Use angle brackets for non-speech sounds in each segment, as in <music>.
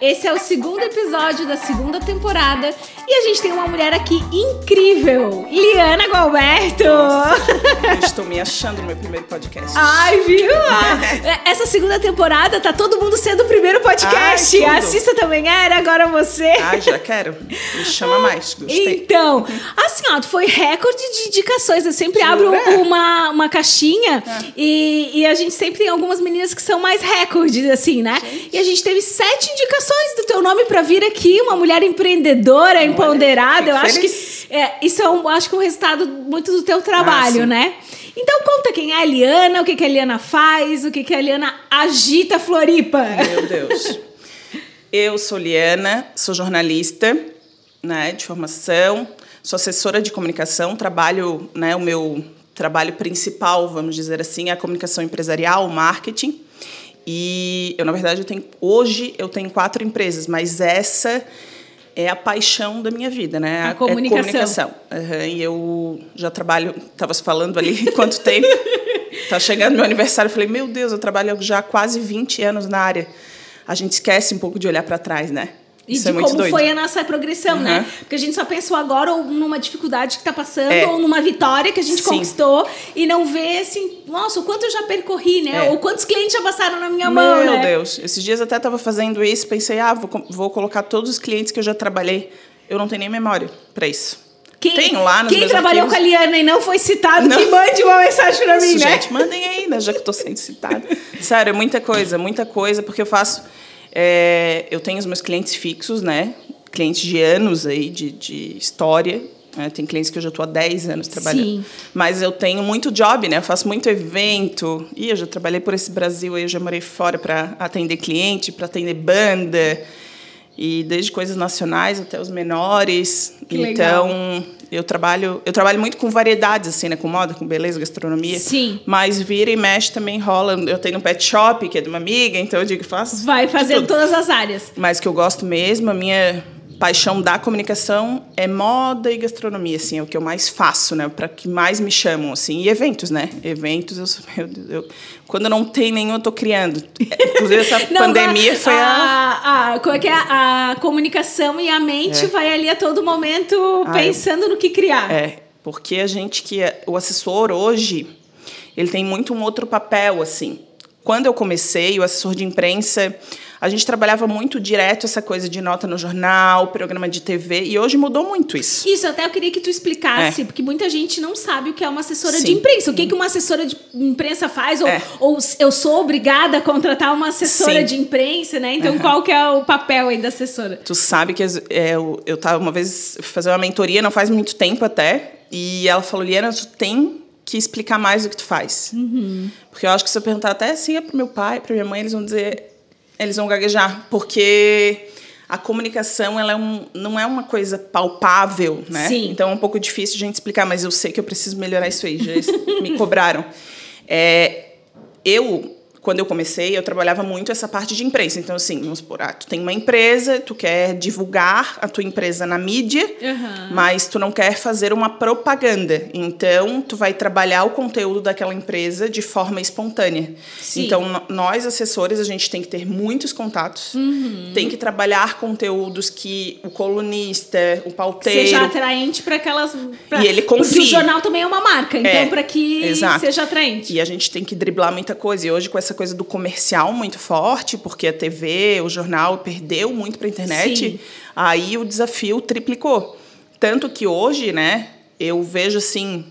esse é o segundo episódio da segunda temporada e a gente tem uma mulher aqui incrível, Liana Galberto. Eu estou me achando no meu primeiro podcast. Ai, viu? <laughs> Essa segunda temporada tá todo mundo sendo o primeiro podcast. Ai, a Cissa também era, agora você. Ai, já quero. Me chama mais, gostei. Então, assim, ó, foi recorde de indicações. Eu sempre abro uma, uma caixinha e, e a gente sempre tem algumas meninas que são mais recordes, assim, né? E a gente teve sete indicações do teu nome pra vir aqui, uma mulher empreendedora, empoderada. fico Eu acho que feliz. é, isso é um, acho que um resultado muito do teu trabalho, sim. né? Então conta quem é a Liana, o que, que a Liana faz, o que, que a Liana agita Floripa. Meu Deus. Eu sou Liana, sou jornalista né, de formação, sou assessora de comunicação, trabalho, né, o meu trabalho principal, vamos dizer assim, é a comunicação empresarial, o marketing. E eu, na verdade, eu tenho, hoje eu tenho quatro empresas, mas essa é a paixão da minha vida, né? A É comunicação. comunicação. Aham, e eu já trabalho, estava falando ali <laughs> quanto tempo. Tá chegando meu aniversário, eu falei, meu Deus, eu trabalho já há quase 20 anos na área. A gente esquece um pouco de olhar para trás, né? E Isso de é como doido. foi a nossa progressão, né? Uhum. Porque a gente só pensou agora ou numa dificuldade que tá passando, É. ou numa vitória que a gente Sim. conquistou, e não vê assim, nossa, o quanto eu já percorri, né? É. Ou quantos clientes já passaram na minha mão, Meu né? Deus, esses dias até estava fazendo isso, pensei, ah, vou, vou colocar todos os clientes que eu já trabalhei. Eu não tenho nem memória para isso. Quem, Tenho lá nos quem trabalhou arquivos. com a Liana e não foi citado, Não. que mande uma mensagem pra mim, Isso, né? gente, mandem aí, né, já que estou sendo citada. Sério, é muita coisa, muita coisa, porque eu faço. É, eu tenho os meus clientes fixos, né? Clientes de anos aí, de, de história. né, Tem clientes que eu já estou há 10 anos trabalhando. Sim. Mas eu tenho muito job, né? Eu faço muito evento. E eu já trabalhei por esse Brasil aí, eu já morei fora para atender cliente, para atender banda. E desde coisas nacionais até os menores. Que legal. então, eu trabalho, eu trabalho muito com variedades assim, né, com moda, com beleza, gastronomia. Sim. Mas vira e mexe também rola. Eu tenho um pet shop, que é de uma amiga, então eu digo, faço. Vai fazendo todas as áreas. Mas que eu gosto mesmo, a minha paixão da comunicação é moda e gastronomia, assim, é o que eu mais faço, né? Para que mais me chamam, assim, e eventos, né? Eventos, eu, sou- <laughs> meu Deus, eu quando não tem nenhum, eu tô criando. É, Inclusive essa <laughs> Não, pandemia agora, foi a a, a, como é que é? A comunicação e a mente vai ali a todo momento Ah, pensando no que criar. É, porque a gente que é, o assessor hoje, ele tem muito um outro papel assim. Quando eu comecei, o assessor de imprensa, a gente trabalhava muito direto essa coisa de nota no jornal, programa de TV, e hoje mudou muito isso. Isso, até eu queria que tu explicasse, É. porque muita gente não sabe o que é uma assessora de Sim. imprensa. O que, que uma assessora de imprensa faz? Ou, É. ou eu sou obrigada a contratar uma assessora Sim. de imprensa, né? Então, Aham. qual que é o papel aí da assessora? Tu sabe que é, eu, eu tava uma vez fazer uma mentoria, não faz muito tempo até, e ela falou, Liana, tu tem que explicar mais o que tu faz. Porque eu acho que se eu perguntar até assim é pro meu pai, pra minha mãe, eles vão dizer, eles vão gaguejar, porque a comunicação ela é um, não é uma coisa palpável, né? Sim. Então é um pouco difícil de a gente explicar, mas eu sei que eu preciso melhorar isso aí, já me cobraram. É, eu, quando eu comecei, eu trabalhava muito essa parte de imprensa. Então, assim, vamos supor, ah, tu tem uma empresa, tu quer divulgar a tua empresa na mídia, Aham. mas tu não quer fazer uma propaganda. Então, tu vai trabalhar o conteúdo daquela empresa de forma espontânea. Sim. Então, nós, assessores, a gente tem que ter muitos contatos, Uhum. tem que trabalhar conteúdos que o colunista, o pauteiro... Seja atraente para aquelas. Pra, E ele Porque o jornal também é uma marca, então, É, para que exato. seja atraente. E a gente tem que driblar muita coisa. E hoje, com essa coisa do comercial muito forte, porque a TV, o jornal perdeu muito para a internet, Sim. aí o desafio triplicou. Tanto que hoje, né, eu vejo assim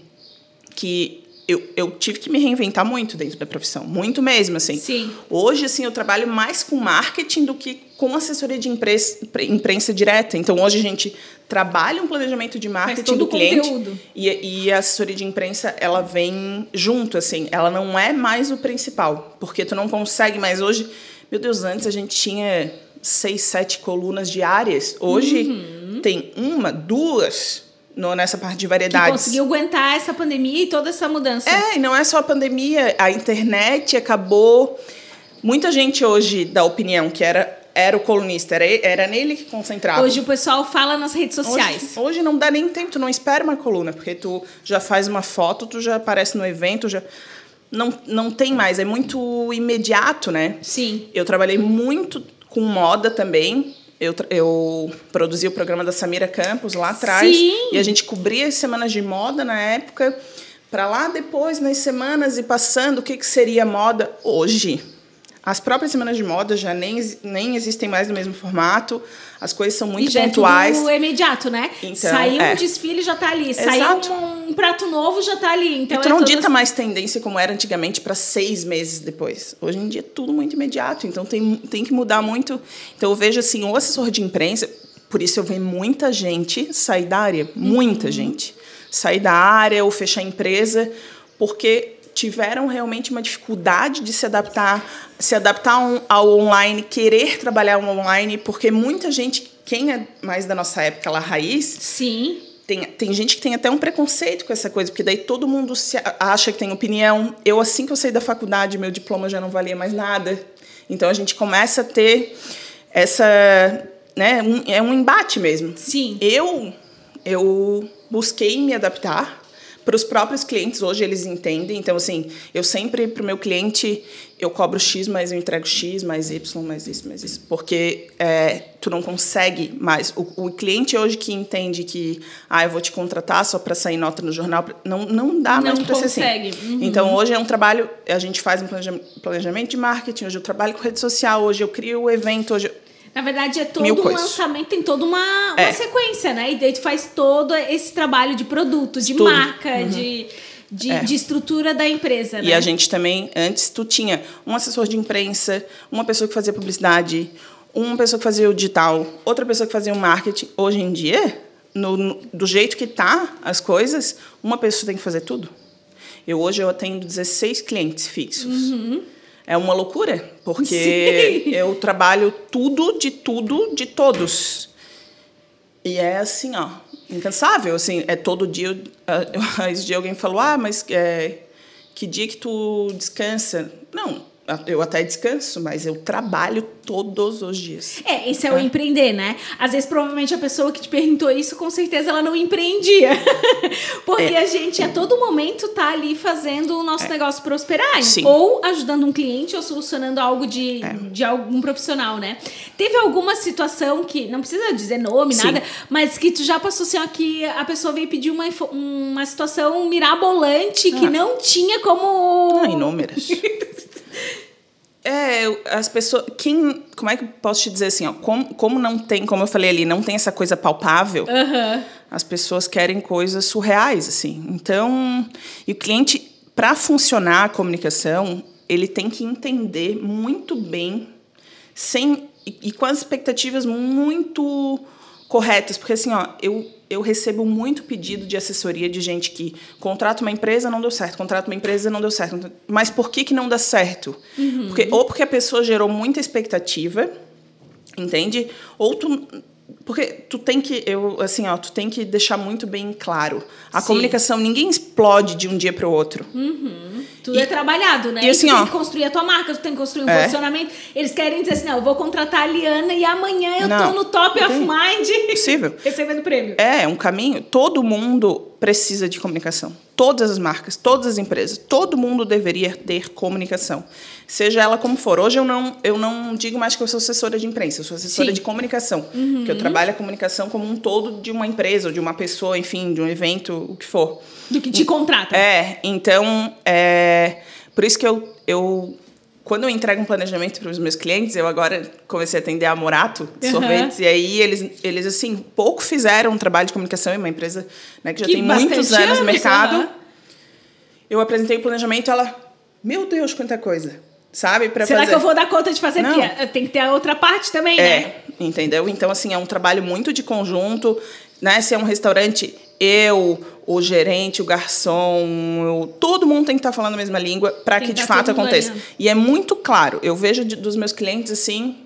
que eu, eu tive que me reinventar muito dentro da profissão, muito mesmo, assim. Sim. Hoje, assim, eu trabalho mais com marketing do que com assessoria de imprensa, imprensa direta. Então, hoje a gente trabalha um planejamento de marketing do cliente conteúdo. e, e a assessoria de imprensa, ela vem junto, assim. Ela não é mais o principal, porque tu não consegue mais hoje... Meu Deus, antes a gente tinha seis, sete colunas diárias. Hoje tem uma, duas no, nessa parte de Que variedades. conseguiu aguentar essa pandemia e toda essa mudança. É, e não é só a pandemia, a internet acabou. Muita gente hoje dá opinião que era, era o colunista, era, era nele que concentrava. Hoje o pessoal fala nas redes sociais. Hoje, hoje não dá nem tempo, tu não espera uma coluna, porque tu já faz uma foto, tu já aparece no evento, já. Não, não tem mais, é muito imediato, né? Sim. Eu trabalhei muito com moda também. Eu, eu produzi o programa da Samira Campos lá atrás. Sim. E a gente cobria as semanas de moda na época. Para lá depois, nas semanas e passando, o que, que seria moda hoje. As próprias semanas de moda já nem, nem existem mais no mesmo formato. As coisas são muito e já pontuais. É imediato, né? Então, Saiu é. um desfile, já tá ali. Exato. Saiu um prato novo, já tá ali. Então e tu é não todas- dita mais tendência como era antigamente para seis meses depois. Hoje em dia é tudo muito imediato, então tem, tem que mudar muito. Então eu vejo assim, o assessor de imprensa, por isso eu vejo muita gente sair da área, muita gente sair da área ou fechar a empresa, porque tiveram realmente uma dificuldade de se adaptar, se adaptar ao- online, querer trabalhar online, porque muita gente, quem é mais da nossa época lá raiz, Sim. tem, tem gente que tem até um preconceito com essa coisa, porque daí todo mundo se acha que tem opinião. Eu, assim que eu saí da faculdade, meu diploma já não valia mais nada. Então a gente começa a ter essa. Né, um, é um embate mesmo. Sim. Eu, eu busquei me adaptar para os próprios clientes hoje eles entendem então assim eu sempre para o meu cliente eu cobro x mas eu entrego x mais y mais isso mais isso porque é, tu não consegue mais o, o cliente hoje que entende que ah eu vou te contratar só para sair nota no jornal não não dá mais Não para ser assim consegue. Uhum. então hoje é um trabalho a gente faz um planeja- planejamento de marketing hoje eu trabalho com rede social hoje eu crio o evento hoje eu- Na verdade, é todo Mil um coisas. lançamento, tem toda uma, uma É. sequência, né? E daí tu faz todo esse trabalho de produto, de Tudo. Uhum. marca, de, de, É. de estrutura da empresa, né? E a gente também, antes, tu tinha um assessor de imprensa, uma pessoa que fazia publicidade, uma pessoa que fazia o digital, outra pessoa que fazia o marketing. Hoje em dia, no, no- do jeito que tá as coisas, uma pessoa tem que fazer tudo. Eu hoje eu atendo 16 clientes fixos. É uma loucura, porque <laughs> Sim. eu trabalho tudo de tudo de todos. E é assim, ó, incansável, assim, é todo dia. <laughs> Esse dia alguém falou, ah, mas é, que dia que tu descansa? Não, eu até descanso, mas eu trabalho todos os dias. É, esse é o empreender, né? Às vezes, provavelmente, a pessoa que te perguntou isso, com certeza ela não empreendia. <laughs> Porque É. a gente, a todo momento, tá ali fazendo o nosso negócio prosperar. Sim. Ou ajudando um cliente ou solucionando algo de, É. de algum profissional, né? Teve alguma situação que, não precisa dizer nome, Sim. nada, mas que tu já passou assim, ó, que a pessoa veio pedir uma, uma situação mirabolante que Ah. não tinha como... Ah, inúmeras. <laughs> É, as pessoas. Quem. Como é que eu posso te dizer assim, ó? Como, como não tem, como eu falei ali, não tem essa coisa palpável, Aham. as pessoas querem coisas surreais, assim. Então, e o cliente, para funcionar a comunicação, ele tem que entender muito bem, sem e, e com as expectativas muito corretas, porque assim, ó, eu eu recebo muito pedido de assessoria de gente que contrata uma empresa não deu certo, contrata uma empresa não deu certo, mas por que que não dá certo? Porque ou porque a pessoa gerou muita expectativa, entende? Ou tu porque tu tem que eu assim, ó, tu tem que deixar muito bem claro. A Sim. comunicação ninguém explode de um dia para o outro. Tudo E- é trabalhado, né? e assim, tu tem ó, que construir a tua marca, tu tem que construir um É. posicionamento. Eles querem dizer assim, não, eu vou contratar a Liana e amanhã eu Não, tô no top of tem. mind <laughs> Possível. recebendo prêmio. É, um caminho. Todo mundo precisa de comunicação. Todas as marcas, todas as empresas, todo mundo deveria ter comunicação. Seja ela como for. Hoje eu não, eu não digo mais que eu sou assessora de imprensa, eu sou assessora Sim. de comunicação. Que eu trabalho a comunicação como um todo de uma empresa, ou de uma pessoa, enfim, de um evento, o que for. Do que te contrata. É, então, é, por isso que eu, eu quando eu entrego um planejamento para os meus clientes, eu agora comecei a atender a Morato Uhum. sorvetes, e aí eles, eles, assim, pouco fizeram um trabalho de comunicação, é uma empresa né, que já Que tem muitos anos no mercado. Eu apresentei o planejamento, ela, meu Deus, quanta coisa, sabe? Pra Será fazer. que eu vou dar conta de fazer? Não. Porque tem que ter a outra parte também, né? É, entendeu? Então, assim, é um trabalho muito de conjunto, né? Se é um restaurante, eu, o gerente, o garçom, eu- todo mundo tem que estar falando a mesma língua para que que de tá fato aconteça. alinhado. E é muito claro, eu vejo de- dos meus clientes assim,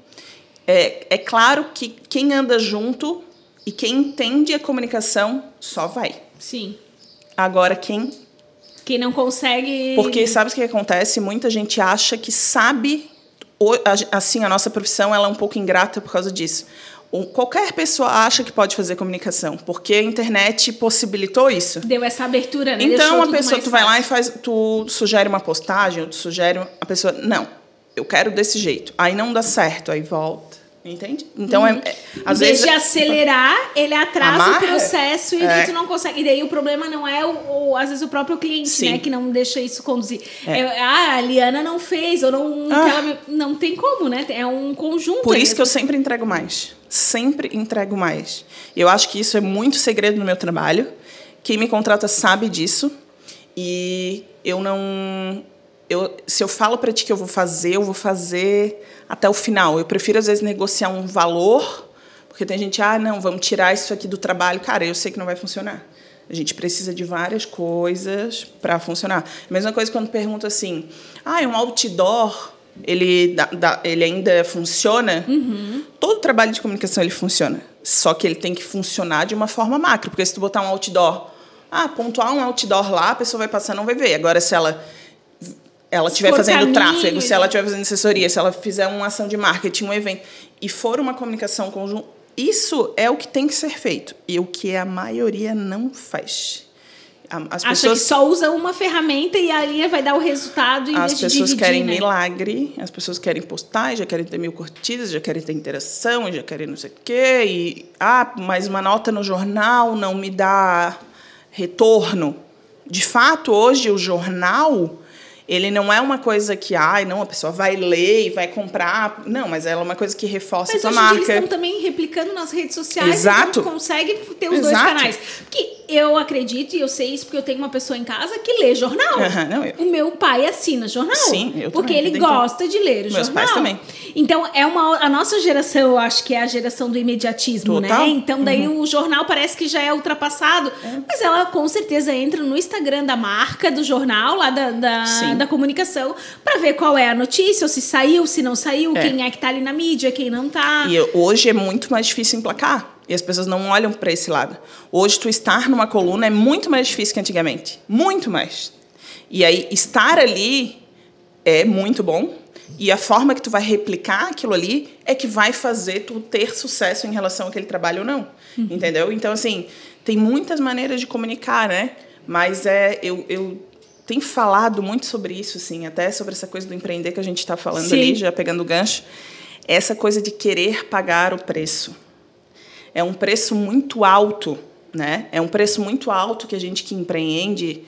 é, é claro que quem anda junto e quem entende a comunicação só vai. Sim. Agora, quem Quem não consegue. porque sabe o que acontece? Muita gente acha que sabe. Assim, a nossa profissão ela é um pouco ingrata por causa disso. Qualquer pessoa acha que pode fazer comunicação, porque a internet possibilitou isso. Deu essa abertura, né? Então, a pessoa, tu vai lá e fácil. faz, tu sugere uma postagem, ou tu sugere a pessoa, não. eu quero desse jeito. Aí não dá certo, aí volta. Entende? Então, uhum. é, é, às em vez de acelerar, ele atrasa Amarra, o processo e é. daí tu não consegue. E daí o problema não é, o, o às vezes, o próprio cliente, Sim. né? Que não deixa isso conduzir. É. É, ah, a Liana não fez, ou não. Ah. Não tem como, né? É um conjunto. Por isso que eu sempre entrego mais. Sempre entrego mais. Eu acho que isso é muito segredo no meu trabalho. Quem me contrata sabe disso. E eu não. Eu, se eu falo para ti que eu vou fazer, eu vou fazer até o final. Eu prefiro, às vezes, negociar um valor, porque tem gente, ah, não, vamos tirar isso aqui do trabalho. Cara, eu sei que não vai funcionar. A gente precisa de várias coisas para funcionar. Mesma coisa quando pergunta assim, ah, é um outdoor, ele, dá, dá, ele ainda funciona? Uhum. Todo trabalho de comunicação ele funciona. Só que ele tem que funcionar de uma forma macro, porque se tu botar um outdoor, ah, pontuar um outdoor lá, a pessoa vai passar não vai ver. Agora, se ela ela estiver fazendo tráfego, se ela estiver fazendo assessoria, se ela fizer uma ação de marketing, um evento, e for uma comunicação conjunta, isso é o que tem que ser feito. E o que a maioria não faz. As Acha pessoas, que só usa uma ferramenta e a linha vai dar o resultado em As pessoas dividir, querem né? milagre, as pessoas querem postar, já querem ter mil curtidas, já querem ter interação, já querem não sei o quê. E, ah, mas uma nota no jornal não me dá retorno. De fato, hoje o jornal ele não é uma coisa que, ai, não, a pessoa vai ler e vai comprar. Não, mas ela é uma coisa que reforça mas a tua marca. Mas eles estão também replicando nas redes sociais. Exato. Então consegue ter os Exato. dois canais. Porque eu acredito, e eu sei isso porque eu tenho uma pessoa em casa que lê jornal. Uhum, não, eu. O meu pai assina jornal. Sim, eu Porque também, ele gosta de ler o Meus jornal. pais também. Então, é uma, a nossa geração, eu acho que é a geração do imediatismo, né? Total. né? Então, daí uhum. o jornal parece que já é ultrapassado. É. Mas ela com certeza entra no Instagram da marca, do jornal, lá da, da, da comunicação, para ver qual é a notícia, se saiu, se não saiu, é. quem é que tá ali na mídia, quem não tá. E hoje é muito mais difícil emplacar. E as pessoas não olham para esse lado. Hoje, tu estar numa coluna é muito mais difícil que antigamente. Muito mais. E aí, estar ali é muito bom. E a forma que tu vai replicar aquilo ali é que vai fazer tu ter sucesso em relação àquele trabalho ou não. Uhum. Entendeu? Então, assim, tem muitas maneiras de comunicar, né? Mas é, eu, eu tenho falado muito sobre isso, assim, até sobre essa coisa do empreender que a gente está falando Sim. ali, já pegando o gancho. Essa coisa de querer pagar o preço é um preço muito alto, né? É um preço muito alto que a gente que empreende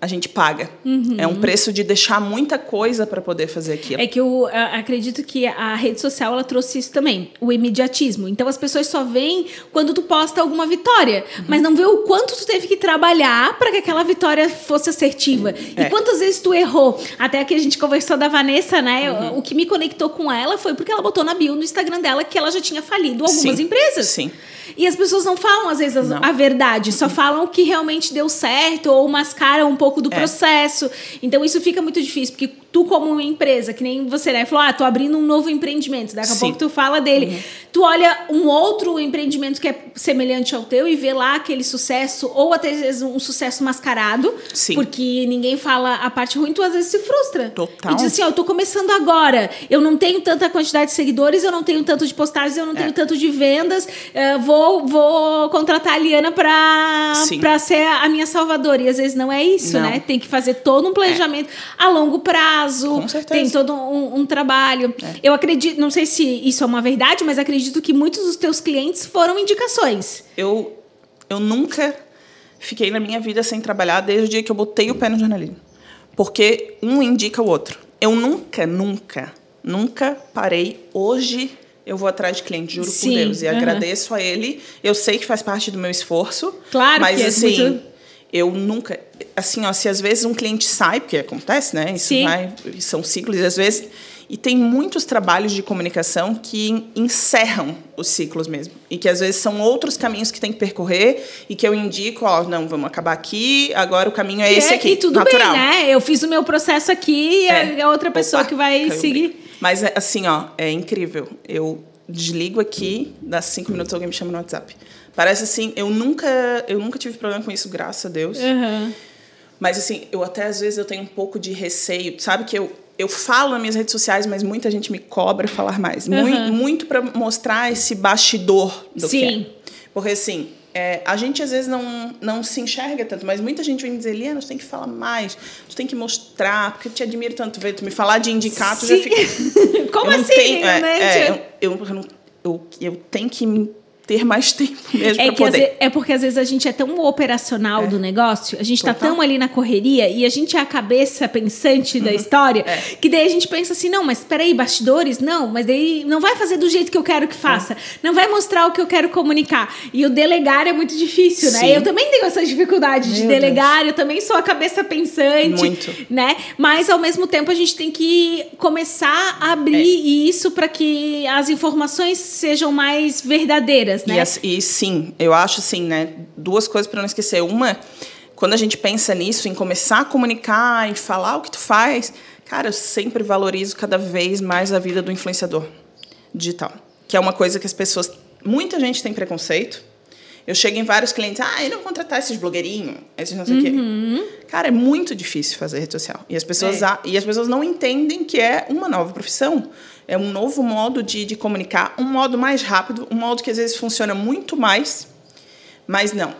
a gente paga. Uhum. É um preço de deixar muita coisa para poder fazer aquilo. É que eu acredito que a rede social ela trouxe isso também, o imediatismo. Então as pessoas só veem quando tu posta alguma vitória, uhum. mas não vê o quanto tu teve que trabalhar para que aquela vitória fosse assertiva. É. E quantas vezes tu errou? Até que a gente conversou da Vanessa, né? Uhum. O que me conectou com ela foi porque ela botou na bio no Instagram dela que ela já tinha falido algumas Sim. empresas. Sim. E as pessoas não falam, às vezes, a, a verdade, só falam o que realmente deu certo ou mascaram um pouco do é. processo. Então isso fica muito difícil, porque tu como uma empresa, que nem você, né, falou, ah, tô abrindo um novo empreendimento, daqui a Sim. pouco tu fala dele. Uhum. Tu olha um outro empreendimento que é semelhante ao teu e vê lá aquele sucesso, ou até às vezes um sucesso mascarado, Sim. porque ninguém fala a parte ruim, tu às vezes se frustra. Total. E diz assim, ó, eu tô começando agora, eu não tenho tanta quantidade de seguidores, eu não tenho tanto de postagens, eu não tenho é. tanto de vendas, uh, vou, vou contratar a Liana pra, pra ser a minha salvadora. E às vezes não é isso, não. né? Tem que fazer todo um planejamento é. a longo prazo, prazo, tem todo um, um trabalho. É. Eu acredito, não sei se isso é uma verdade, mas acredito que muitos dos teus clientes foram indicações. Eu, eu nunca fiquei na minha vida sem trabalhar desde o dia que eu botei o pé no jornalismo. Porque um indica o outro. Eu nunca, nunca, nunca parei. Hoje eu vou atrás de cliente, juro Sim, por Deus. E agradeço a ele. Eu sei que faz parte do meu esforço. Claro, mas que é assim. Muito eu nunca assim ó se às vezes um cliente sai porque acontece né isso Sim. vai são ciclos e às vezes e tem muitos trabalhos de comunicação que encerram os ciclos mesmo e que às vezes são outros caminhos que tem que percorrer e que eu indico ó não vamos acabar aqui agora o caminho é esse é, aqui e tudo natural. bem né eu fiz o meu processo aqui e é, é outra pessoa Opa, que vai seguir bem. mas assim ó é incrível eu desligo aqui dá cinco minutos alguém me chama no WhatsApp Parece assim, eu nunca, eu nunca tive problema com isso, graças a Deus. Uhum. Mas assim, eu até às vezes eu tenho um pouco de receio. Sabe que eu, eu falo nas minhas redes sociais, mas muita gente me cobra falar mais. Uhum. Muito, muito para mostrar esse bastidor do Sim. que é. Porque assim, é, a gente às vezes não, não se enxerga tanto, mas muita gente vem dizer, Liana, tu tem que falar mais, tu tem que mostrar, porque eu te admiro tanto ver, tu me falar de indicar, tu já fica. <laughs> Como assim, tenho, é, né? é, eu, eu, eu, eu, eu tenho que ter mais tempo <laughs> mesmo É, poder. ve- é porque às vezes a gente é tão operacional do negócio, a gente tá Total. tão ali na correria e a gente é a cabeça pensante Uhum. da história, É. que daí a gente pensa assim, não, mas peraí, bastidores? Não, mas daí não vai fazer do jeito que eu quero que faça. Não vai mostrar o que eu quero comunicar. E o delegar é muito difícil, né? Sim. Eu também tenho essa dificuldade de Meu delegar, eu também sou a cabeça pensante. Muito. Né? Mas ao mesmo tempo a gente tem que começar a abrir É. isso para que as informações sejam mais verdadeiras, né? E, e sim, eu acho assim, né? Duas coisas para não esquecer. Uma, quando a gente pensa nisso, em começar a comunicar, em falar o que tu faz, cara, eu sempre valorizo cada vez mais a vida do influenciador digital, que é uma coisa que as pessoas, muita gente tem preconceito. Eu chego em vários clientes, ah, eu não contratar esses blogueirinhos, esses não sei o quê. Cara, é muito difícil fazer rede social. E as pessoas, É. a- e as pessoas não entendem que é uma nova profissão. É um novo modo de, de comunicar, um modo mais rápido, um modo que às vezes funciona muito mais, mas não.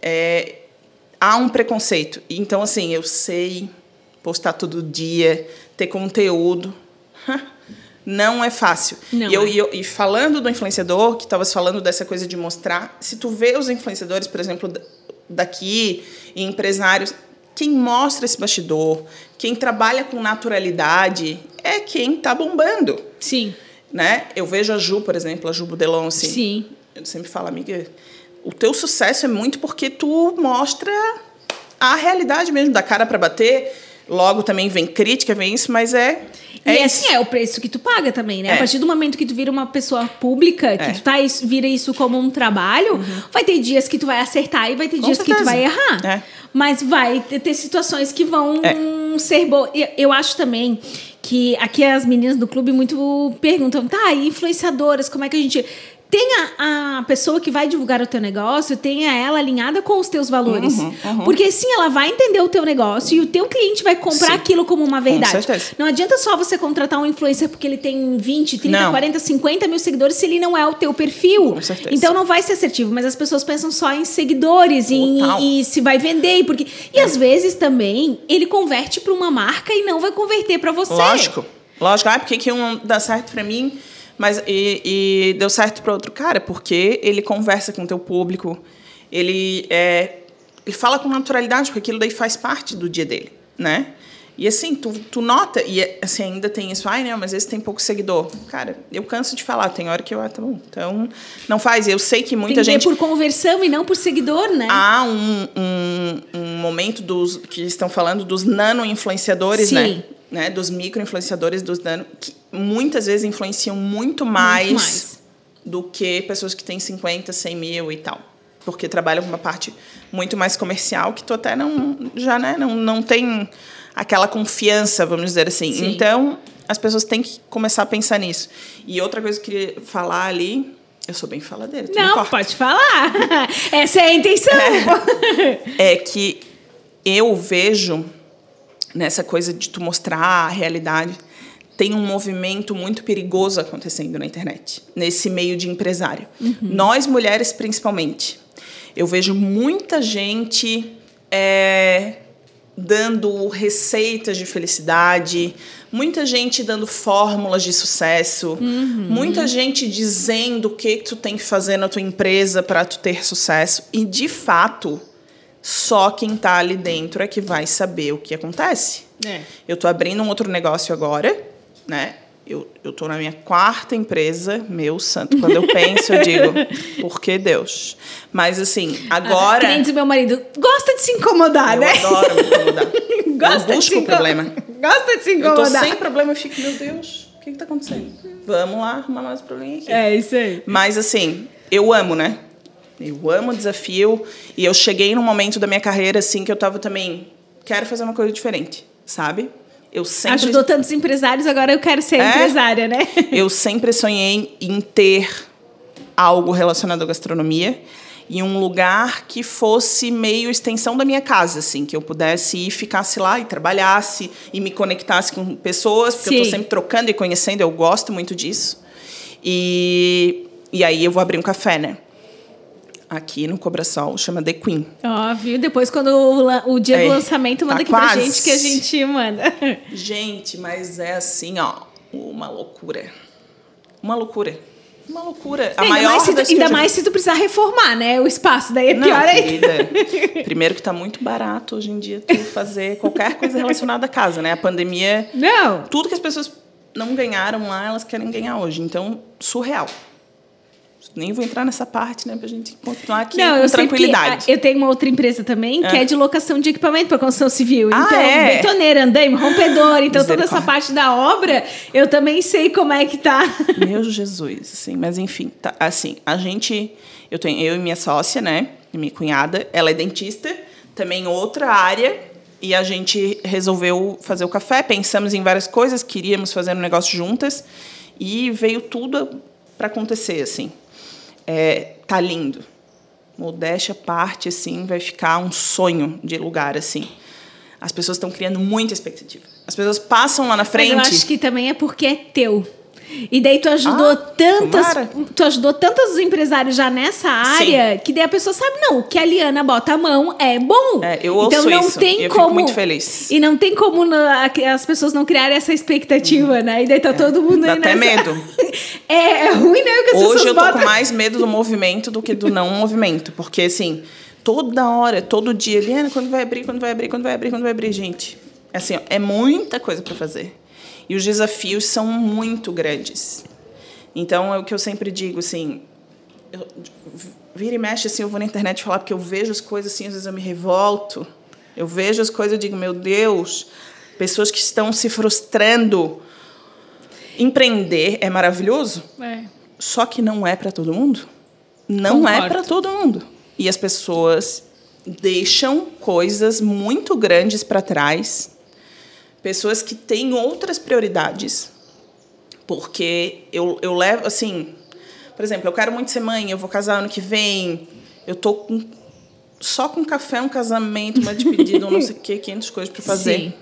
É, há um preconceito. Então, assim, eu sei postar todo dia, ter conteúdo. <laughs> Não é fácil. Não e, eu, é. e, eu- e falando do influenciador, que estavas falando dessa coisa de mostrar, se tu vê os influenciadores, por exemplo, da- daqui, e empresários, quem mostra esse bastidor, quem trabalha com naturalidade, é quem está bombando. Sim, Né? Eu vejo a Ju, por exemplo, a Ju Budelon, assim. sim. Eu sempre falo, amiga, o teu sucesso é muito porque tu mostra a realidade mesmo, da cara para bater. Logo também vem crítica, vem isso, mas é. E é assim, isso. é o preço que tu paga também, né? A É. partir do momento que tu vira uma pessoa pública, que É. tu tá, vira isso como um trabalho, vai ter dias que tu vai acertar e vai ter Com dias que tu certeza. vai errar. É. Mas vai ter, situações que vão É. ser boas. E Eu acho também que aqui as meninas do clube muito perguntam, tá, e influenciadoras, como é que a gente. Tenha a pessoa que vai divulgar o teu negócio, tenha ela alinhada com os teus valores. Uhum, uhum. Porque sim, ela vai entender o teu negócio e o teu cliente vai comprar Sim. aquilo como uma verdade. certeza. Não adianta só você contratar um influencer porque ele tem 20, 30, Não. 40, 50 mil seguidores se ele não é o teu perfil. Com certeza. Então não vai ser assertivo, mas as pessoas pensam só em seguidores Total. e se vai vender. E, porque, e às vezes também ele converte para uma marca e não vai converter para você. Lógico. Lógico. Ah, por que que um dá certo para mim, mas e, e deu certo para outro cara? Porque ele conversa com o teu público, ele, é, ele fala com naturalidade, porque aquilo daí faz parte do dia dele, né? E assim, tu, tu nota, e assim, ainda tem isso, ai, não, mas esse tem pouco seguidor. Cara, eu canso de falar, tem hora que eu, ah, tá bom. Então, não faz. Eu sei que Tem muita que ver gente. por conversão e não por seguidor, né? Há um, um, um momento dos que estão falando dos nano-influenciadores, Sim. né? Né? Dos micro-influenciadores, dos nano, que muitas vezes influenciam muito mais, mais. do que pessoas que têm 50, 100 mil e tal. Porque trabalham com uma parte muito mais comercial que tu até não, já né, não, não tem aquela confiança, vamos dizer assim. Sim. Então, as pessoas têm que começar a pensar nisso. E outra coisa que eu queria falar ali, eu sou bem faladeira, não, pode falar. <laughs> Essa é a intenção. é que eu vejo nessa coisa de tu mostrar a realidade tem um movimento muito perigoso acontecendo na internet nesse meio de empresário. Nós mulheres principalmente eu vejo muita gente é, dando receitas de felicidade muita gente dando fórmulas de sucesso muita gente dizendo o que que tu tem que fazer na tua empresa para tu ter sucesso. E de fato só quem tá ali dentro é que vai saber o que acontece. É. Eu tô abrindo um outro negócio agora, né? Eu, eu tô na minha quarta empresa, meu santo. Quando eu penso, eu digo, <laughs> por que Deus? Mas assim, agora. Clientes do meu marido gosta de se incomodar, eu né? adoro me incomodar. <laughs> Gosta eu de se busco o inco- problema. Gosta de se Eu tô incomodar. sem problema, eu fico, meu Deus, o que que tá acontecendo? Vamos lá arrumar mais problema aqui. É isso aí. Mas assim, eu amo, né? Eu amo o desafio e eu cheguei num momento da minha carreira assim que eu tava também quero fazer uma coisa diferente, sabe? Eu sempre Ajudou tantos empresários, agora eu quero ser É? empresária, né? eu sempre sonhei em ter algo relacionado à gastronomia e um lugar que fosse meio extensão da minha casa, assim, que eu pudesse ir, ficasse lá e trabalhasse e me conectasse com pessoas, porque eu Sim. tô sempre trocando e conhecendo, eu gosto muito disso. E, e aí eu vou abrir um café, né? Aqui no Cobrasol, chama The Queen. Ó, viu? Depois, quando o, o dia É, do lançamento, manda tá aqui pra quase. gente que a gente manda. <laughs> Gente, mas é assim, ó, uma loucura. Uma loucura. Uma loucura. A ainda maior mais, se tu, ainda mais se tu precisar reformar, né? O espaço, daí é Não, pior ainda. querida. <laughs> Primeiro que tá muito barato hoje em dia tu fazer qualquer coisa relacionada à casa, né? A pandemia, Não. tudo que as pessoas não ganharam lá, elas querem ganhar hoje. Então, surreal. Nem vou entrar nessa parte, né? Pra gente continuar aqui Não, com eu tranquilidade. a- eu tenho uma outra empresa também que é de locação de equipamento para construção civil. Ah, então, é? betoneira, andaime, rompedor. Então, toda essa parte da obra, eu também sei como é que tá. Meu Jesus, assim, mas enfim, tá, assim, a gente, eu tenho eu e minha sócia, né, e minha cunhada, ela é dentista, também outra área, e a gente resolveu fazer o café, pensamos em várias coisas, queríamos fazer um negócio juntas, e veio tudo para acontecer, assim. É, tá lindo. Modéstia parte, assim, vai ficar um sonho de lugar, assim. As pessoas estão criando muita expectativa. As pessoas passam lá na frente. Mas eu acho que também é porque é teu. E daí tu ajudou Ah, tantas, tomara. tu ajudou tantos empresários já nessa área que daí a pessoa sabe não, o que a Liana bota a mão é bom. É, eu ouço então não isso, tem eu como fico muito feliz. E não tem como na- as pessoas não criarem essa expectativa, né? E daí tá todo mundo Uhum. Dá aí até nessa- medo. <laughs> É, é ruim, né? Porque as Hoje pessoas eu tô botam... com mais medo do movimento do que do não <laughs> movimento. Porque, assim, toda hora, todo dia, Eliana, quando vai abrir, quando vai abrir, quando vai abrir, quando vai abrir, gente. Assim, ó, é muita coisa para fazer. E os desafios são muito grandes. Então, é o que eu sempre digo, assim, eu, vira e mexe, assim, eu vou na internet falar, porque eu vejo as coisas assim, às vezes eu me revolto. Eu vejo as coisas e digo, meu Deus, pessoas que estão se frustrando. Empreender é maravilhoso, É. só que não é para todo mundo. Não é Concordo. para todo mundo. E as pessoas deixam coisas muito grandes para trás. Pessoas que têm outras prioridades. Porque eu, eu levo, assim, por exemplo, eu quero muito ser mãe, eu vou casar ano que vem, eu tô com, só com café, um casamento, uma despedida, um não sei o quê, 500 coisas para fazer. Sim.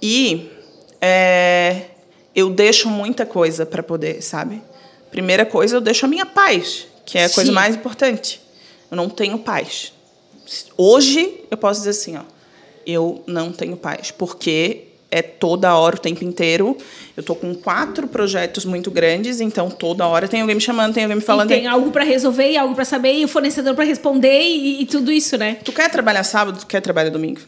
E é, eu deixo muita coisa para poder, sabe? Primeira coisa, eu deixo a minha paz, que é a coisa Sim. mais importante. Eu não tenho paz. Hoje, eu posso dizer assim, ó, eu não tenho paz, porque é toda hora, o tempo inteiro. Eu tô com quatro projetos muito grandes, então toda hora tem alguém me chamando, tem alguém me falando. E tem algo pra resolver, e algo pra saber, e o fornecedor pra responder, e, e tudo isso, né? Tu quer trabalhar sábado, tu quer trabalhar domingo?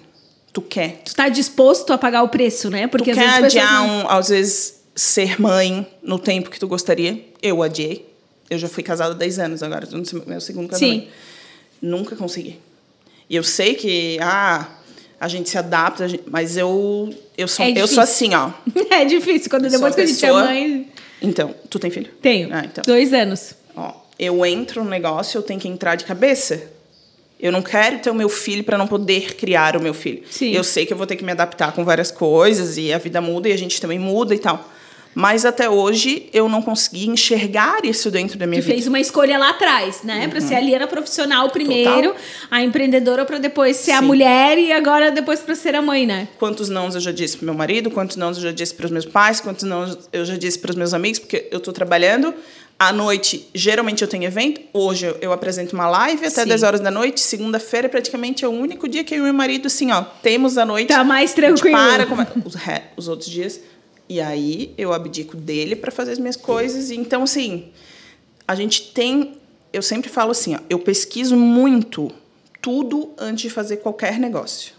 Tu quer. Tu tá disposto a pagar o preço, né? Porque tu às quer vezes adiar, não... um, às vezes, ser mãe no tempo que tu gostaria? Eu adiei. Eu já fui casada há 10 anos agora, tô no meu segundo casamento. Sim. Nunca consegui. E eu sei que, ah, a gente se adapta, mas eu, eu, sou, É eu sou assim, ó. <laughs> É difícil, quando depois que a gente é mãe... Então, tu tem filho? Tenho. Ah, então. Dois anos. Ó, eu entro no negócio, eu tenho que entrar de cabeça. Eu não quero ter o meu filho para não poder criar o meu filho. Sim. Eu sei que eu vou ter que me adaptar com várias coisas e a vida muda e a gente também muda e tal. Mas até hoje eu não consegui enxergar isso dentro da minha Tu vida. fez uma escolha lá atrás, né? Pra ser a Liana profissional primeiro, a empreendedora pra depois ser a Sim. mulher e agora depois pra ser a mãe, né? Quantos nãos eu já disse pro meu marido, quantos nãos eu já disse para os meus pais, quantos nãos eu já disse para os meus amigos, porque eu estou trabalhando. À noite, geralmente eu tenho evento. Hoje eu, apresento uma live até Sim. 10 horas da noite. Segunda-feira, praticamente, é o único dia que eu e meu marido, assim, ó, temos a noite. Tá mais A tranquilo. para, come- os, re- os outros dias. E aí eu abdico dele para fazer as minhas coisas. E Então, assim, a gente tem. Eu sempre falo assim, ó, eu pesquiso muito tudo antes de fazer qualquer negócio.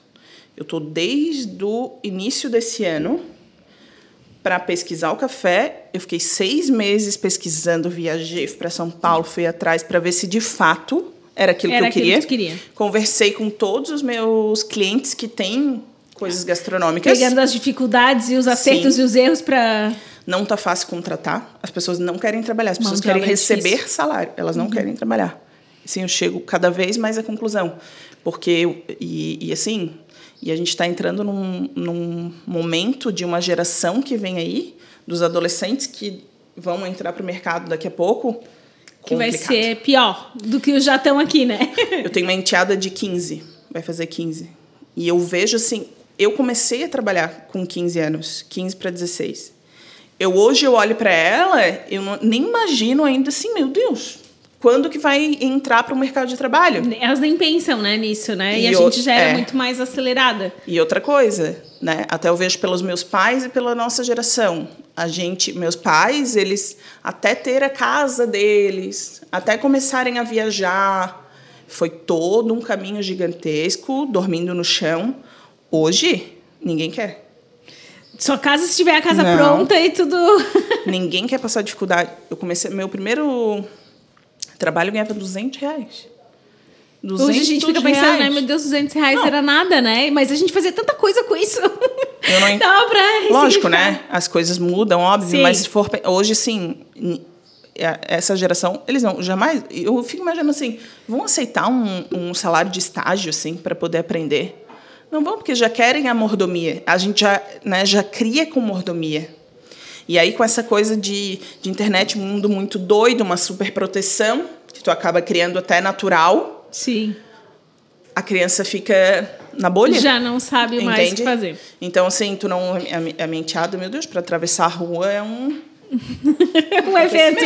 Eu tô desde o início desse ano para pesquisar o café. Eu fiquei seis meses pesquisando, viajei para São Paulo, fui atrás para ver se de fato era aquilo Era que eu queria. que queria. Conversei com todos os meus clientes que têm coisas gastronômicas. Pegando as dificuldades e os acertos Sim. e os erros pra. Não tá fácil contratar. As pessoas não querem trabalhar. As pessoas querem é receber difícil. salário. Elas não querem trabalhar. Assim, eu chego cada vez mais à conclusão. Porque, e, e assim, e a gente está entrando num, num momento de uma geração que vem aí, dos adolescentes que vão entrar para o mercado daqui a pouco. Que vai complicado. ser pior do que os já estão aqui, né? Eu tenho uma enteada de 15, vai fazer 15. E eu vejo assim, eu comecei a trabalhar com 15 anos, 15 para 16. Eu hoje eu olho para ela, eu não- nem imagino ainda assim, meu Deus, quando que vai entrar para o mercado de trabalho. Elas nem pensam, né, nisso, né? E, E a gente já era é. muito mais acelerada. E outra coisa, né? Até eu vejo pelos meus pais e pela nossa geração. A gente, meus pais, eles até ter a casa deles, até começarem a viajar, foi todo um caminho gigantesco, dormindo no chão. Hoje, ninguém quer. Sua casa, se tiver a casa Não. pronta e tudo. <laughs> Ninguém quer passar dificuldade. Eu comecei, meu primeiro trabalho eu ganhava 200 reais. 200 Hoje a gente fica pensando, reais. né? Meu Deus, 200 reais Não. era nada, né? Mas a gente fazia tanta coisa com isso. Eu não <laughs> Dava pra Lógico, né? As coisas mudam, óbvio, Sim. mas se for hoje sim, ni- é- essa geração, eles não jamais, eu fico imaginando assim, vão aceitar um, um salário de estágio assim para poder aprender? Não vão porque já querem a mordomia. A gente já, né, já cria com mordomia. E aí com essa coisa de, de internet, um mundo muito doido, uma super proteção, que tu acaba criando até natural, Sim. a criança fica na bolha. Já não sabe mais o que fazer. Então, assim, tu não. Minha enteada, meu Deus, para atravessar a rua é um. Um evento.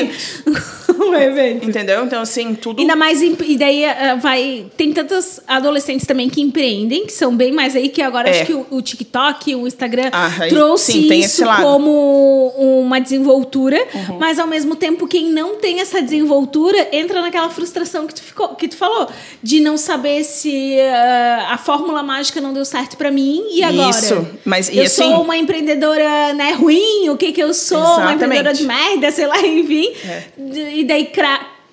um evento. Entendeu? Então, assim, tudo. Ainda mais, e daí ah, vai. Tem tantos adolescentes também que empreendem, que são bem mais aí, que agora É. acho que o, o TikTok, o Instagram Ah, trouxe sim, isso como uma desenvoltura, Uhum. mas ao mesmo tempo, quem não tem essa desenvoltura entra naquela frustração que tu, ficou, que tu falou, de não saber se ah, a fórmula mágica não deu certo pra mim e agora. Isso, mas e eu assim- sou uma empreendedora né, ruim, o que que eu sou? Uma Empreendedora de merda, sei lá, <laughs> enfim. É. E daí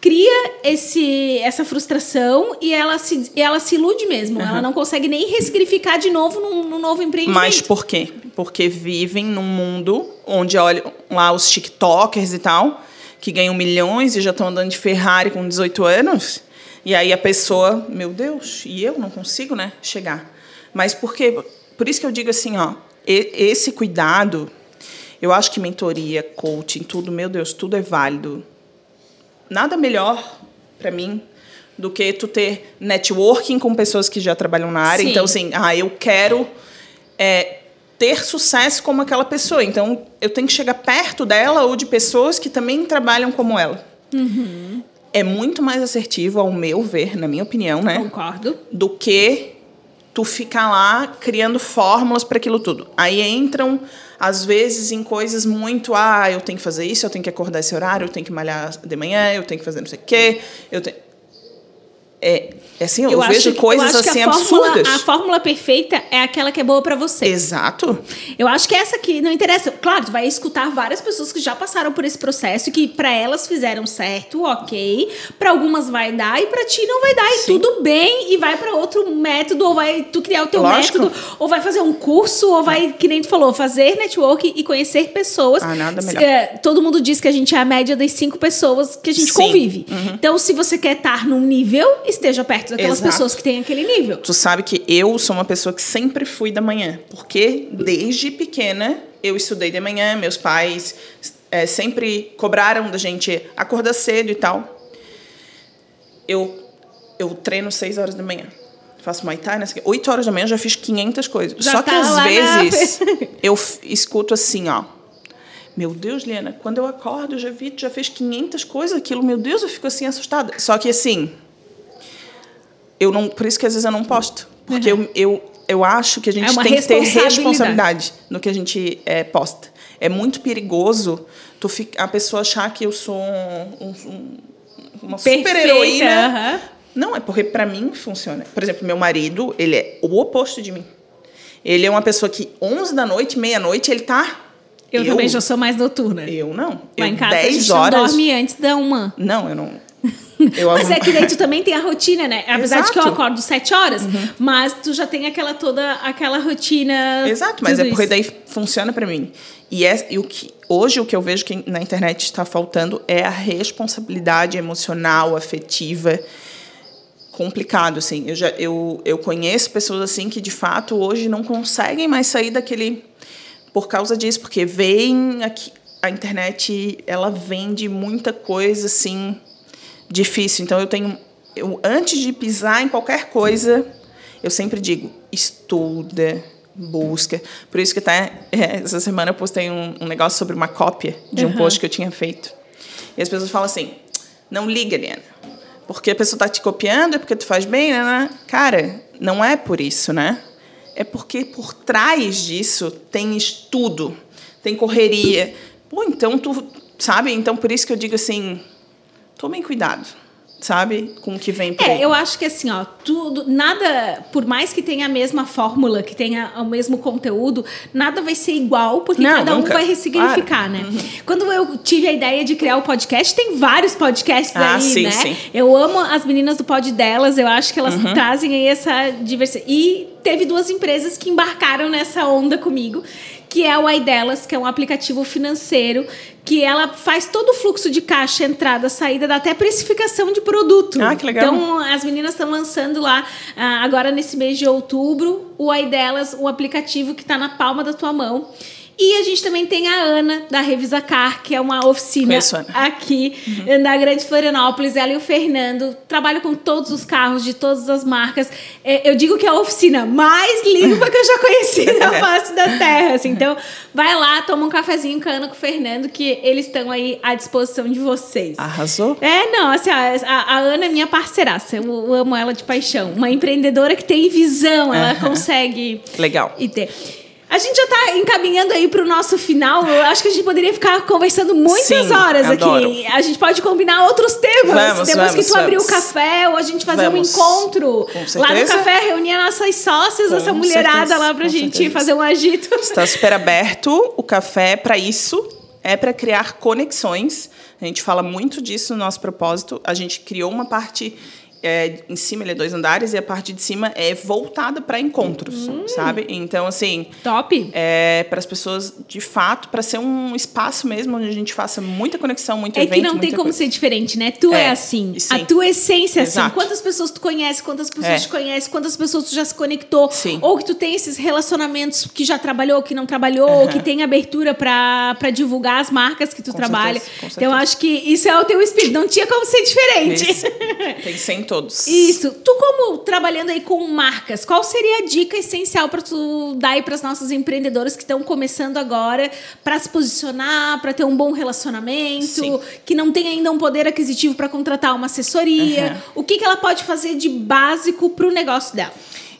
cria esse, essa frustração e ela se, ela se ilude mesmo. Ela não consegue nem ressignificar de novo num, num novo empreendimento. Mas por quê? Porque vivem num mundo onde olham lá os TikTokers e tal, que ganham milhões e já estão andando de Ferrari com 18 anos. E aí a pessoa, meu Deus, e eu não consigo, né, chegar. Mas por quê? Por isso que eu digo assim, ó, esse cuidado, eu acho que mentoria, coaching, tudo, meu Deus, tudo é válido. Nada melhor para mim do que tu ter networking com pessoas que já trabalham na área. Sim. Então, assim, ah, eu quero é, ter sucesso como aquela pessoa. Então, eu tenho que chegar perto dela ou de pessoas que também trabalham como ela. É muito mais assertivo, ao meu ver, na minha opinião, né? Concordo. do que tu ficar lá criando fórmulas para aquilo tudo. Aí entram, às vezes, em coisas muito, ah, eu tenho que fazer isso, eu tenho que acordar esse horário, eu tenho que malhar de manhã, eu tenho que fazer não sei o quê, eu tenho... É, é assim, eu, acho vejo que- coisas eu assim a fórmula, absurdas. A fórmula perfeita é aquela que é boa pra você. Exato. Eu acho que essa aqui não interessa. Claro, tu vai escutar várias pessoas que já passaram por esse processo e que pra elas fizeram certo, ok. Pra algumas vai dar e pra ti não vai dar. E Sim. tudo bem, e vai pra outro método, ou vai tu criar o teu Lógico. método, ou vai fazer um curso, ou vai, que nem tu falou, fazer network e conhecer pessoas. Ah, nada melhor. É, todo mundo diz que a gente é a média das cinco pessoas que a gente Sim. Uhum. convive. Então, se você quer estar num nível, esteja perto daquelas Exato. pessoas que têm aquele nível. Tu sabe que eu sou uma pessoa que sempre fui da manhã, porque desde pequena eu estudei de manhã, meus pais eh, sempre cobraram da gente acordar cedo e tal. Eu, eu treino seis horas da manhã. Faço Muay Thai, nessa 8 horas da manhã eu já fiz 500 coisas. Já Só que tá às lá na- vezes <laughs> eu escuto assim, ó. Meu Deus, Liana, quando eu acordo, eu já vi, já fez 500 coisas, aquilo, meu Deus, eu fico assim assustada. Só que assim, eu não, por isso que às vezes eu não posto, porque eu, eu, eu acho que a gente É tem que ter responsabilidade. no que a gente é, posta. É muito perigoso tu fica, a pessoa achar que eu sou um- um- uma super heroína. aham. Não, é porque pra mim funciona. Por exemplo, meu marido, ele é o oposto de mim. Ele é uma pessoa que 11 da noite, meia-noite, ele tá Eu, também já sou mais noturna. Eu não. Lá eu, em casa a 10 gente horas. não dorme antes da uma. Não, eu não. Eu Mas é que daí tu também tem a rotina, né? Apesar de que eu Exato. Uhum. acordo sete horas, mas tu já tem aquela toda aquela rotina. Exato, mas é porque isso. daí funciona pra mim. E, é, e o que hoje o que eu vejo que na internet está faltando é a responsabilidade emocional, afetiva. Complicado, assim. Eu, já, eu, eu conheço pessoas assim que de fato hoje não conseguem mais sair daquele por causa disso, porque veem aqui a internet, ela vende muita coisa assim difícil. Então eu tenho eu antes de pisar em qualquer coisa, eu sempre digo, estuda, busca. Por isso que tá, <laughs> é, essa semana eu postei um, um negócio sobre uma cópia de um Uhum. post que eu tinha feito. E as pessoas falam assim: Não liga, Eliana. Porque a pessoa está te copiando, é porque tu faz bem, né, né? Cara, não é por isso, né? É porque por trás disso tem estudo, tem correria. Pô, então tu, sabe? Então por isso que eu digo assim, tomem cuidado sabe? Com o que vem por É, aí. eu acho que assim, ó, tudo, nada, por mais que tenha a mesma fórmula, que tenha o mesmo conteúdo, nada vai ser igual, porque Não, cada um nunca. vai ressignificar, né? Quando eu tive a ideia de criar o podcast, tem vários podcasts Ah, aí, sim, né? sim. Eu amo as meninas do pod delas, eu acho que elas trazem aí essa diversidade. E teve duas empresas que embarcaram nessa onda comigo, que é o iDelas, que é um aplicativo financeiro que ela faz todo o fluxo de caixa, entrada, saída, dá até precificação de produto. Ah, que legal. Então, as meninas estão lançando lá, ah, agora nesse mês de outubro, o iDelas, o aplicativo que está na palma da tua mão. E a gente também tem a Ana, da Revisa Car, que é uma oficina Conheço aqui na Grande Florianópolis. Ela e o Fernando trabalham com todos os carros de todas as marcas. É, Eu digo que é a oficina mais limpa que eu já conheci <laughs> na face da terra. assim. Então, vai lá, toma um cafezinho com a Ana com o Fernando, que eles estão aí à disposição de vocês. Arrasou? É, não, assim, a, a Ana é minha parceiraça. Eu, eu amo ela de paixão. Uma empreendedora que tem visão, ela consegue. Legal. E ter. A gente já está encaminhando aí para o nosso final. Eu acho que a gente poderia ficar conversando muitas Sim, horas adoro. aqui. A gente pode combinar outros temas. Vamos, Depois que tu abrir o café ou a gente fazer Vamos. um encontro lá no café, reunir as nossas sócias, Com essa mulherada certeza, lá pra com gente certeza. fazer um agito. Está super aberto. O café é para isso. É para criar conexões. A gente fala muito disso no nosso propósito. A gente criou uma parte é, em cima, ele é dois andares, e a parte de cima é voltada para encontros, Hum. sabe? Então, assim, Top. é, para as pessoas, de fato, para ser um espaço mesmo onde a gente faça muita conexão, muito É evento, que não tem como coisa. ser diferente, né? Tu é, É, assim. sim. A tua essência é assim. Quantas pessoas tu conhece, quantas pessoas É. te conhece, quantas pessoas tu já se conectou. Sim. Ou que tu tem esses relacionamentos que já trabalhou, que não trabalhou, ou que tem abertura pra pra divulgar as marcas que tu Com trabalha. certeza, com Então, eu certeza. acho que isso é o teu espírito. Não tinha como ser diferente. Isso. Tem <laughs> em todos. Isso. Tu como trabalhando aí com marcas, qual seria a dica essencial para tu dar aí para as nossas empreendedoras que estão começando agora para se posicionar, para ter um bom relacionamento, Sim. que não tem ainda um poder aquisitivo para contratar uma assessoria? Uhum. O que, que ela pode fazer de básico para o negócio dela?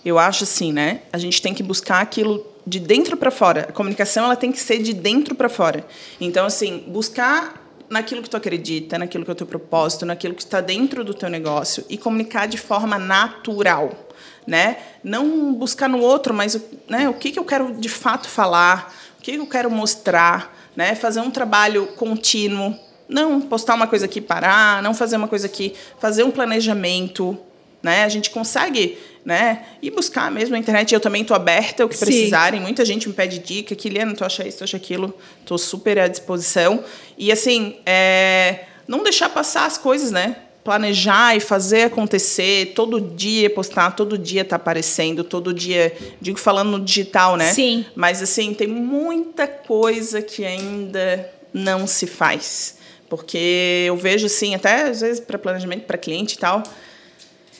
Eu acho assim, né? A gente tem que buscar aquilo de dentro para fora. A comunicação ela tem que ser de dentro para fora. Então, assim, buscar naquilo que tu acredita, naquilo que é o teu propósito, naquilo que está dentro do teu negócio e comunicar de forma natural, né? Não buscar no outro, mas né, o que, que eu quero de fato falar, o que, que eu quero mostrar, né? Fazer um trabalho contínuo, não postar uma coisa aqui parar, não fazer uma coisa aqui, fazer um planejamento, né? A gente consegue, né? Ir buscar mesmo na internet. Eu também estou aberta, o que Sim. precisarem. Muita gente me pede dica. Kiliana, tu acha isso, tu acha aquilo? Estou super à disposição. E assim, é, não deixar passar as coisas, né? Planejar e fazer acontecer, todo dia postar, todo dia tá aparecendo, todo dia, digo falando no digital, né? Sim. Mas assim, tem muita coisa que ainda não se faz. Porque eu vejo assim, até às vezes para planejamento para cliente e tal,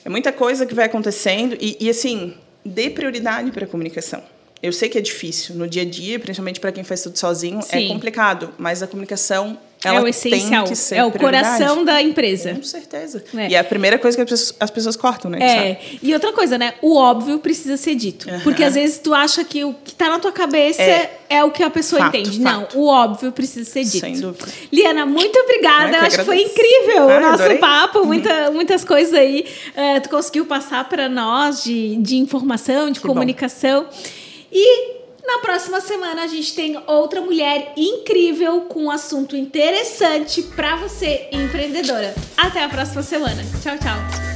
é muita coisa que vai acontecendo e, e assim, dê prioridade para a comunicação. Eu sei que é difícil no dia a dia, principalmente para quem faz tudo sozinho, Sim. é complicado, mas a comunicação ela é o essencial. é o coração da empresa. Com certeza. É. E é a primeira coisa que as pessoas, as pessoas cortam, né? É, sabe? e outra coisa, né? O óbvio precisa ser dito. Aham. Porque às vezes tu acha que o que tá na tua cabeça é, É. o que a pessoa Fato, entende. fato. Não, o óbvio precisa ser dito. Sem dúvida. Liana, muito obrigada. Que Acho que foi incrível Ai, o nosso adorei. papo. Muita, muitas coisas aí eh, tu conseguiu passar para nós de, de informação, de Que bom. comunicação. E na próxima semana a gente tem outra mulher incrível com um assunto interessante para você, empreendedora. Até a próxima semana. Tchau, tchau.